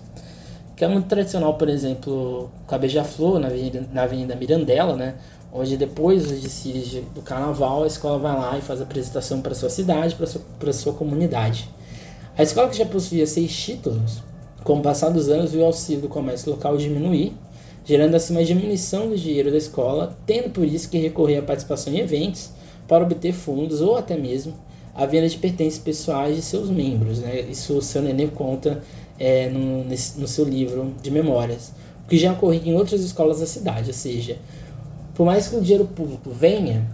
Que é muito tradicional, por exemplo, com a Beija-Flor, na avenida, na avenida Mirandela, né? onde depois dos desfiles do carnaval, a escola vai lá e faz a apresentação para sua cidade, para sua, sua comunidade. A escola que já possuía seis títulos, com o passar dos anos, viu o auxílio do comércio local diminuir, gerando assim uma diminuição do dinheiro da escola, tendo por isso que recorrer à participação em eventos para obter fundos ou até mesmo a venda de pertences pessoais de seus membros. Né? Isso o seu Nenê conta é, no, nesse, no seu livro de memórias, o que já ocorria em outras escolas da cidade. Ou seja, por mais que o dinheiro público venha,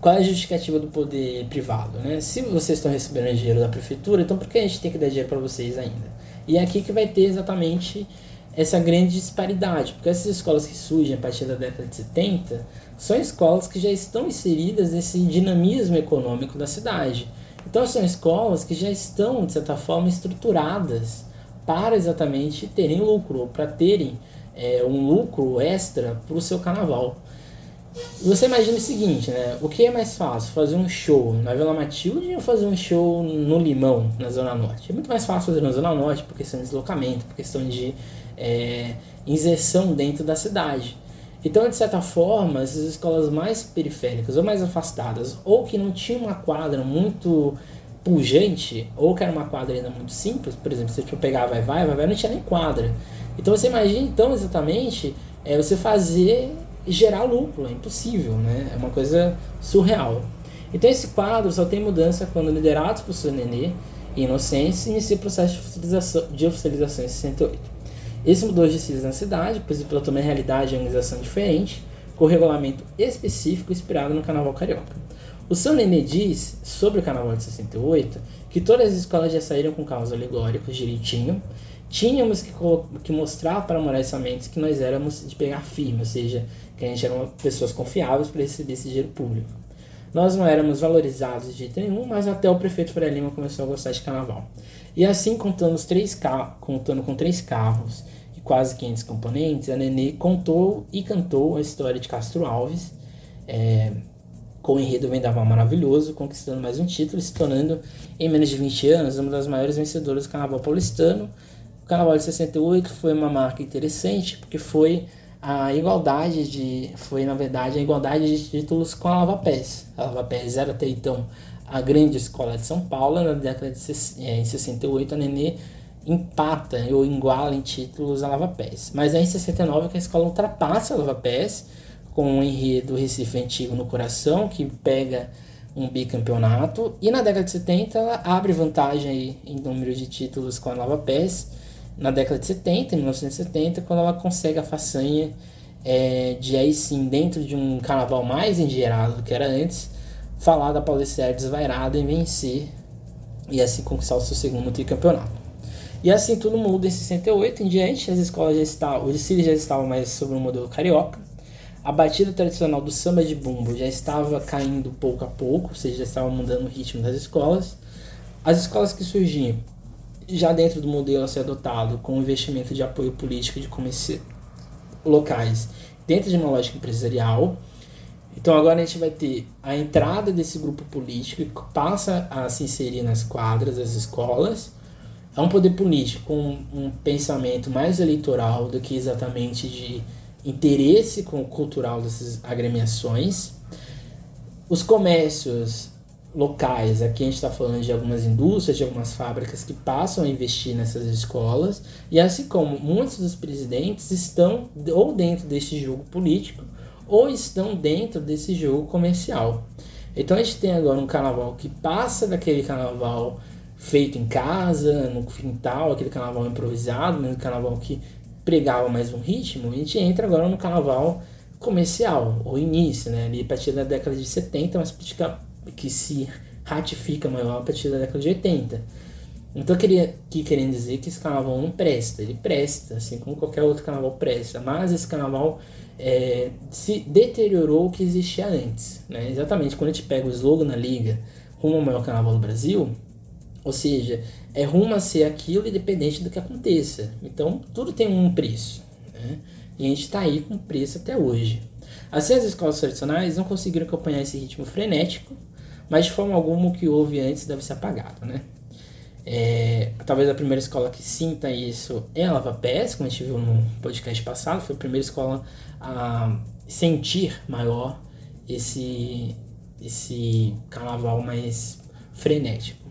qual é a justificativa do poder privado? Né? Se vocês estão recebendo dinheiro da prefeitura, então por que a gente tem que dar dinheiro para vocês ainda? E é aqui que vai ter exatamente essa grande disparidade, porque essas escolas que surgem a partir da década de 70 são escolas que já estão inseridas nesse dinamismo econômico da cidade. Então são escolas que já estão, de certa forma, estruturadas para exatamente terem lucro, para terem é, um lucro extra para o seu carnaval. Você imagina o seguinte, né? O que é mais fácil? Fazer um show na Vila Matilde ou fazer um show no Limão, na Zona Norte? É muito mais fácil fazer na Zona Norte por questão de deslocamento, por questão de é, inserção dentro da cidade. Então, de certa forma, essas escolas mais periféricas ou mais afastadas, ou que não tinham uma quadra muito pujante, ou que era uma quadra ainda muito simples, por exemplo, se for pegar Vai Vai, Vai Vai não tinha nem quadra. Então você imagina então exatamente é você fazer gerar lucro, é impossível, né? É uma coisa surreal. Então esse quadro só tem mudança quando liderados por seu nenê e inocência inicia o processo de oficialização, de oficialização em 68. Esse mudou de na cidade, pois pela também realidade e organização diferente, com regulamento específico inspirado no Carnaval Carioca. O São Nenê diz, sobre o Carnaval de 68, que todas as escolas já saíram com carros alegóricos direitinho, tínhamos que, que mostrar para Moraes Somente que nós éramos de pegar firme, ou seja, que a gente era pessoas confiáveis para receber esse dinheiro público. Nós não éramos valorizados de jeito nenhum, mas até o prefeito Faria Lima começou a gostar de carnaval. E assim, contando, três contando com três carros e quase 500 componentes, a Nenê contou e cantou a história de Castro Alves, é, com o enredo Vendaval Maravilhoso, conquistando mais um título, se tornando, em menos de 20 anos, uma das maiores vencedoras do carnaval paulistano. O carnaval de 68 foi uma marca interessante, porque foi a igualdade de. Foi, na verdade, a igualdade de títulos com a Lava Pés. A Lava Pés era até então a grande escola de São Paulo, na década de é, em 68 a Nenê empata ou iguala em títulos a Lava Pés. Mas é em 69 que a escola ultrapassa a Lava Pés, com o enredo Recife Antigo no coração, que pega um bicampeonato. E na década de 70 ela abre vantagem aí em número de títulos com a Lava Pés na década de 70, em 1970, quando ela consegue a façanha é, de aí sim, dentro de um carnaval mais engerado do que era antes, falar da Paulicéia desvairada em vencer e assim conquistar o seu segundo tricampeonato. E assim tudo muda em 68 em diante, as escolas já estavam, os desfiles já estavam mais sobre o modelo carioca, a batida tradicional do samba de bumbo já estava caindo pouco a pouco, ou seja, já estava mudando o ritmo das escolas. As escolas que surgiam já dentro do modelo a ser adotado com investimento de apoio político de comércio locais dentro de uma lógica empresarial. Então agora a gente vai ter a entrada desse grupo político que passa a se inserir nas quadras das escolas. É um poder político com um pensamento mais eleitoral do que exatamente de interesse cultural dessas agremiações. Os comércios locais. Aqui a gente está falando de algumas indústrias, de algumas fábricas que passam a investir nessas escolas, e assim como muitos dos presidentes estão ou dentro deste jogo político ou estão dentro desse jogo comercial. Então a gente tem agora um carnaval que passa daquele carnaval feito em casa, no quintal, aquele carnaval improvisado, um carnaval que pregava mais um ritmo, a gente entra agora no carnaval comercial, ou início, né? Ali a partir da década de 70, mas que se ratifica maior a partir da década de 80. Então eu queria que querendo dizer que esse carnaval não presta, ele presta, assim como qualquer outro carnaval presta, mas esse carnaval é, se deteriorou o que existia antes. Né? Exatamente, quando a gente pega o slogan na liga, rumo ao maior carnaval do Brasil, ou seja, é rumo a ser aquilo independente do que aconteça. Então tudo tem um preço. Né? E a gente está aí com preço até hoje. Assim, as escolas tradicionais não conseguiram acompanhar esse ritmo frenético mas de forma alguma o que houve antes deve ser apagado, né? É, talvez a primeira escola que sinta isso é a Lava Pés, como a gente viu no podcast passado, foi a primeira escola a sentir maior esse, esse carnaval mais frenético.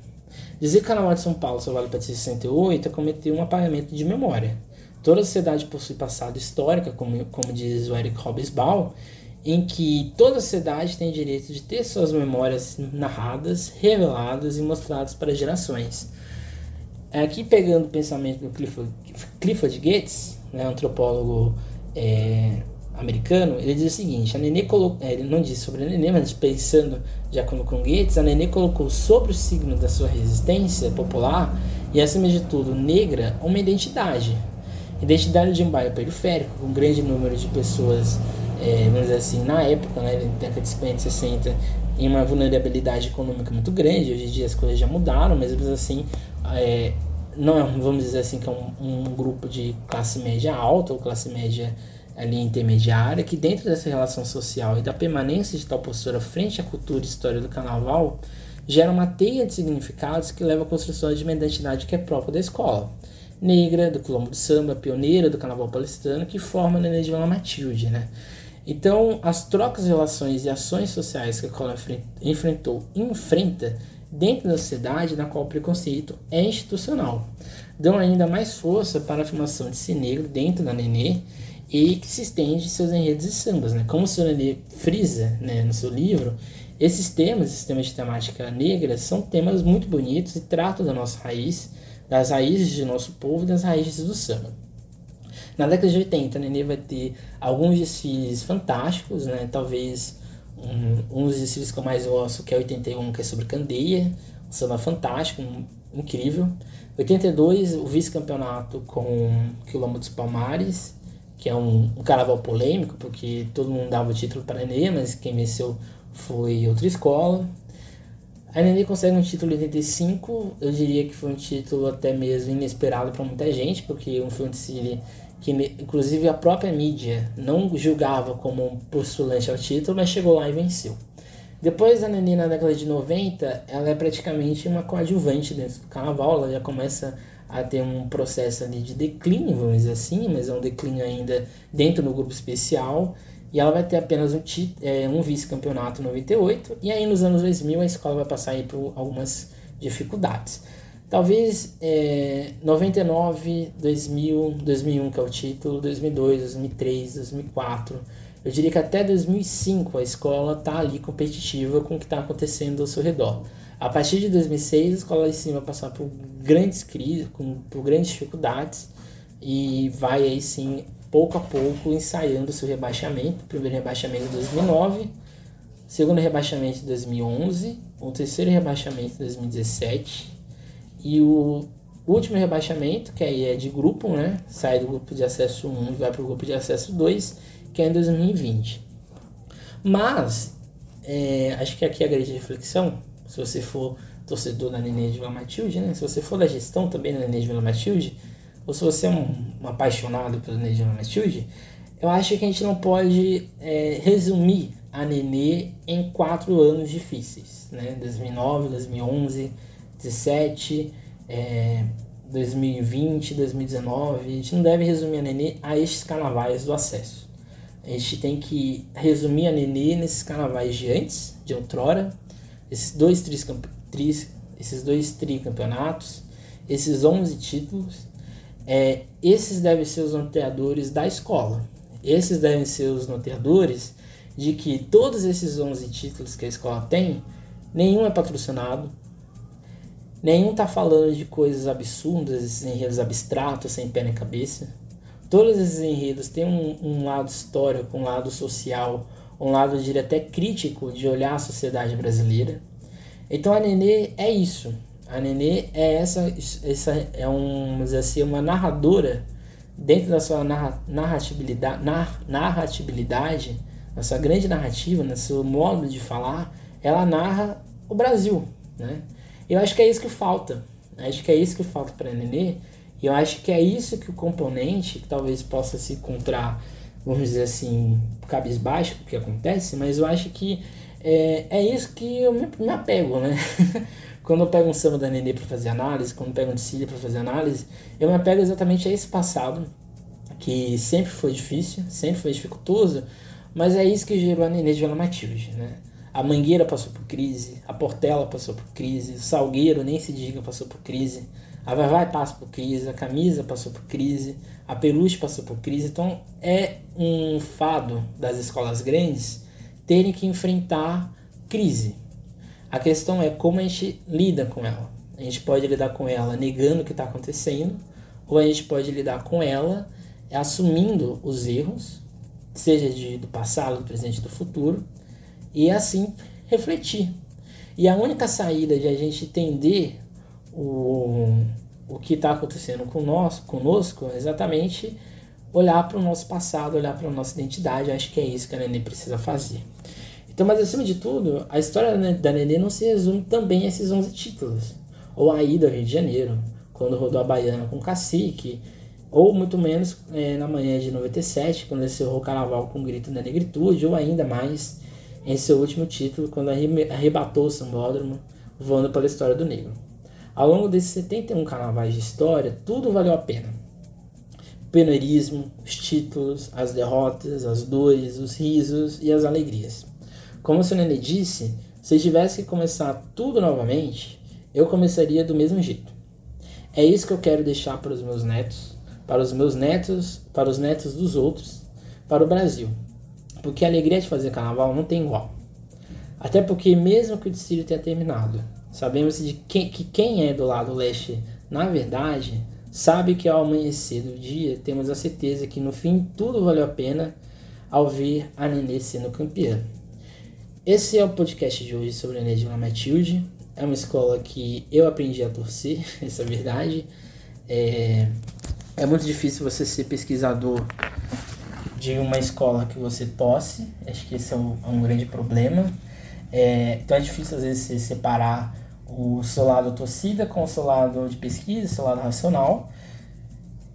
Dizer que o Carnaval de São Paulo só vale para 68 é cometer um apagamento de memória. Toda sociedade possui passado histórico, como, como diz o Eric Hobsbawm, em que toda sociedade tem direito de ter suas memórias narradas, reveladas e mostradas para gerações. Aqui pegando o pensamento do Clifford, Clifford Gates, né, antropólogo é, americano, ele diz o seguinte: a Nenê colocou, é, ele não disse sobre a Nenê, mas pensando já como com Gates, a Nenê colocou sobre o signo da sua resistência popular e acima de tudo negra uma identidade, identidade de um bairro periférico com um grande número de pessoas é, vamos dizer assim, na época, né, década de 50 e 60, em uma vulnerabilidade econômica muito grande. Hoje em dia as coisas já mudaram, mas assim, é, não é, vamos dizer assim, que é um, um, grupo de classe média alta ou classe média ali intermediária, que dentro dessa relação social e da permanência de tal postura frente à cultura e história do carnaval, gera uma teia de significados que leva à construção de uma identidade que é própria da escola. Negra, do quilombo do samba, pioneira do carnaval paulistano, que forma a Nenê de Matilde, né? Então, as trocas, relações e ações sociais que a escola enfrentou enfrenta dentro da sociedade na qual o preconceito é institucional. Dão ainda mais força para a afirmação de ser negro dentro da Nenê e que se estende seus enredos e sambas. Né? Como o senhor Nenê frisa né, no seu livro, esses temas, esses temas de temática negra, são temas muito bonitos e tratam da nossa raiz, das raízes do nosso povo e das raízes do samba. Na década de 80, a Nenê vai ter alguns desfiles fantásticos, né? talvez um, um dos desfiles que eu mais gosto, que é 81, que é sobre Candeia, um samba fantástico, um, incrível. 82, o vice-campeonato com Quilombo dos Palmares, que é um, um carnaval polêmico, porque todo mundo dava o título para a Nenê, mas quem venceu foi outra escola. A Nenê consegue um título em 85, eu diria que foi um título até mesmo inesperado para muita gente, porque um desfile que inclusive a própria mídia não julgava como um postulante ao título, mas chegou lá e venceu. Depois a Nenê na década de 90, ela é praticamente uma coadjuvante dentro do carnaval, ela já começa a ter um processo ali de declínio, vamos dizer assim, mas é um declínio ainda dentro do grupo especial, e ela vai ter apenas um, é, um vice-campeonato em 98, e aí nos anos 2000 a escola vai passar aí por algumas dificuldades. Talvez é, 99, 2000, 2001 que é o título, 2002, 2003, 2004. Eu diria que até 2005 a escola está ali competitiva com o que está acontecendo ao seu redor. A partir de 2006 a escola em cima passar por grandes crises, por grandes dificuldades e vai aí sim pouco a pouco ensaiando seu rebaixamento. Primeiro rebaixamento em 2009, segundo rebaixamento em 2011, o terceiro rebaixamento em 2017 e o último rebaixamento, que aí é de grupo, né? Sai do grupo de acesso 1 e vai para o grupo de acesso 2, que é em 2020. Mas, é, acho que aqui é a grande reflexão, se você for torcedor da Nenê de Vila Matilde, né? Se você for da gestão também da Nenê de Vila Matilde, ou se você é um, um apaixonado pela Nenê de Vila Matilde, eu acho que a gente não pode é, resumir a Nenê em quatro anos difíceis, né? 2009, 2011, 17, é, 2020, 2019. A gente não deve resumir a Nenê a estes carnavais do acesso. A gente tem que resumir a Nenê nesses carnavais de antes, de outrora, esses dois, tris, esses dois tricampeonatos, esses 11 títulos. É, esses devem ser os norteadores da escola. Esses devem ser os norteadores de que todos esses 11 títulos que a escola tem, nenhum é patrocinado, Nenhum tá falando de coisas absurdas, esses enredos abstratos, sem pé nem cabeça. Todos esses enredos têm um, um, lado histórico, um lado social, um lado, eu diria, até crítico de olhar a sociedade brasileira. Então a Nenê é isso. A Nenê é essa, essa é um, vamos dizer assim, uma narradora dentro da sua narra, narratibilidade, nar, narratibilidade, na sua grande narrativa, no seu modo de falar, ela narra o Brasil, né? Eu acho que é isso que falta. Acho que é isso que falta para Nenê. E eu acho que é isso que o componente, que talvez possa se encontrar, vamos dizer assim, cabisbaixo, o que acontece, mas eu acho que é, é isso que eu me, me apego, né? quando eu pego um samba da Nenê para fazer análise, quando eu pego um de para fazer análise, eu me apego exatamente a esse passado, que sempre foi difícil, sempre foi dificultoso, mas é isso que gerou a Nenê de Vila Matilde, né? A Mangueira passou por crise, a Portela passou por crise, o Salgueiro, nem se diga, passou por crise, a Vai passa por crise, a Camisa passou por crise, a Peluche passou por crise. Então é um fado das escolas grandes terem que enfrentar crise. A questão é como a gente lida com ela. A gente pode lidar com ela negando o que está acontecendo, ou a gente pode lidar com ela assumindo os erros, seja de, do passado, do presente do futuro, e assim refletir. E a única saída de a gente entender o, o que está acontecendo com nós, conosco é exatamente olhar para o nosso passado, olhar para a nossa identidade. Acho que é isso que a Nenê precisa fazer. Então, mas acima de tudo, a história da Nenê não se resume também a esses 11 títulos. Ou a ida ao Rio de Janeiro, quando rodou a Baiana com o Cacique, ou muito menos é, na manhã de 97, quando ele encerrou o Carnaval com o Grito da Negritude, ou ainda mais em seu último título, quando arrebatou o Sambódromo, voando pela história do negro. Ao longo desses 71 carnavais de história, tudo valeu a pena. O pioneirismo, os títulos, as derrotas, as dores, os risos e as alegrias. Como o Nenê disse, Se tivesse que começar tudo novamente, eu começaria do mesmo jeito. É isso que eu quero deixar para os meus netos, para os meus netos, para os netos dos outros, para o Brasil. Porque a alegria de fazer carnaval não tem igual. Até porque, mesmo que o desfile tenha terminado, sabemos de que, que quem é do lado leste, na verdade, sabe que ao amanhecer do dia temos a certeza que no fim tudo valeu a pena ao ver a Nenê sendo campeã. Esse é o podcast de hoje sobre a Nenê de La Matilde. É uma escola que eu aprendi a torcer, essa é a verdade. É, é muito difícil você ser pesquisador de uma escola que você tosse. Acho que esse é um, é um grande problema. É, então é difícil às vezes você separar o seu lado torcida com o seu lado de pesquisa, seu lado racional.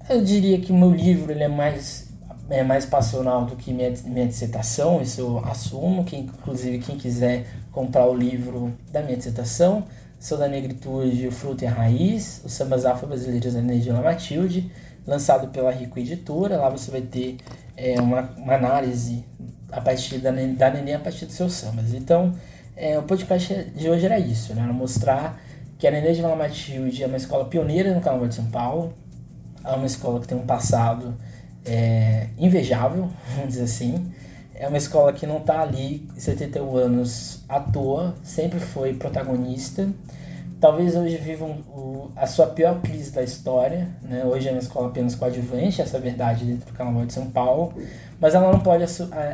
Eu diria que o meu livro ele é mais é mais passional do que minha, minha dissertação, isso eu assumo, que inclusive quem quiser comprar o livro da minha dissertação, Sou da Negritude, O Fruto e a Raiz, Os Sambas Afro-Brasileiros da Energia Matilde, lançado pela Rico Editora, lá você vai ter é, uma, uma análise a partir da, da Neném a partir dos seus sambas. Então, é, o podcast de hoje era isso, né? Era mostrar que a Neném de Vila Matilde é uma escola pioneira no Carnaval de São Paulo, é uma escola que tem um passado é, invejável, vamos dizer assim. É uma escola que não está ali 71 anos à toa, sempre foi protagonista. Talvez hoje vivam a sua pior crise da história. Né? Hoje é uma escola apenas coadjuvante, essa é verdade dentro do Carnaval de São Paulo. Mas ela não pode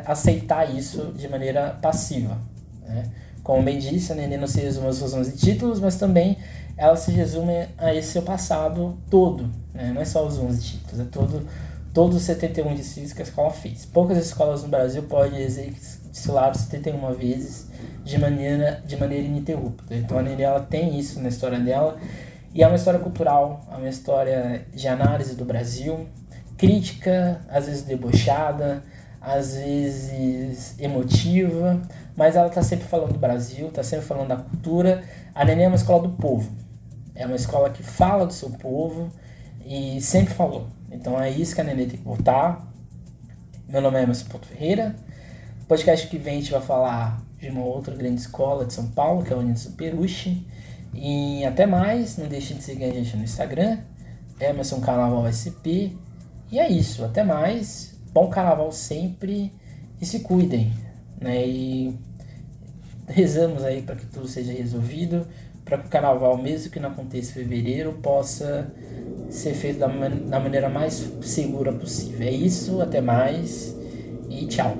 aceitar isso de maneira passiva. Né? Como bem disse, a Nenê não se resume aos seus 11 títulos, mas também ela se resume a esse seu passado todo. Né? Não é só os 11 títulos, é todo todos os 71 desfiles que a escola fez. Poucas escolas no Brasil podem desfilar 71 vezes de maneira, de maneira ininterrupta. Então a Nenê ela tem isso na história dela. E é uma história cultural, é uma história de análise do Brasil, crítica, às vezes debochada, às vezes emotiva, mas ela está sempre falando do Brasil, está sempre falando da cultura. A Nenê é uma escola do povo, é uma escola que fala do seu povo e sempre falou. Então é isso que a Nenê tem que voltar. Meu nome é Emerson Ponto Ferreira. podcast que vem a gente vai falar de uma outra grande escola de São Paulo, que é a Unidos do Peruche. E até mais, não deixe de seguir a gente no Instagram, Emerson Carnaval SP. E é isso, até mais. Bom carnaval sempre e se cuidem. Né? E rezamos aí para que tudo seja resolvido, para que o carnaval, mesmo que não aconteça em fevereiro, possa ser feito da, man da maneira mais segura possível. É isso, até mais e tchau.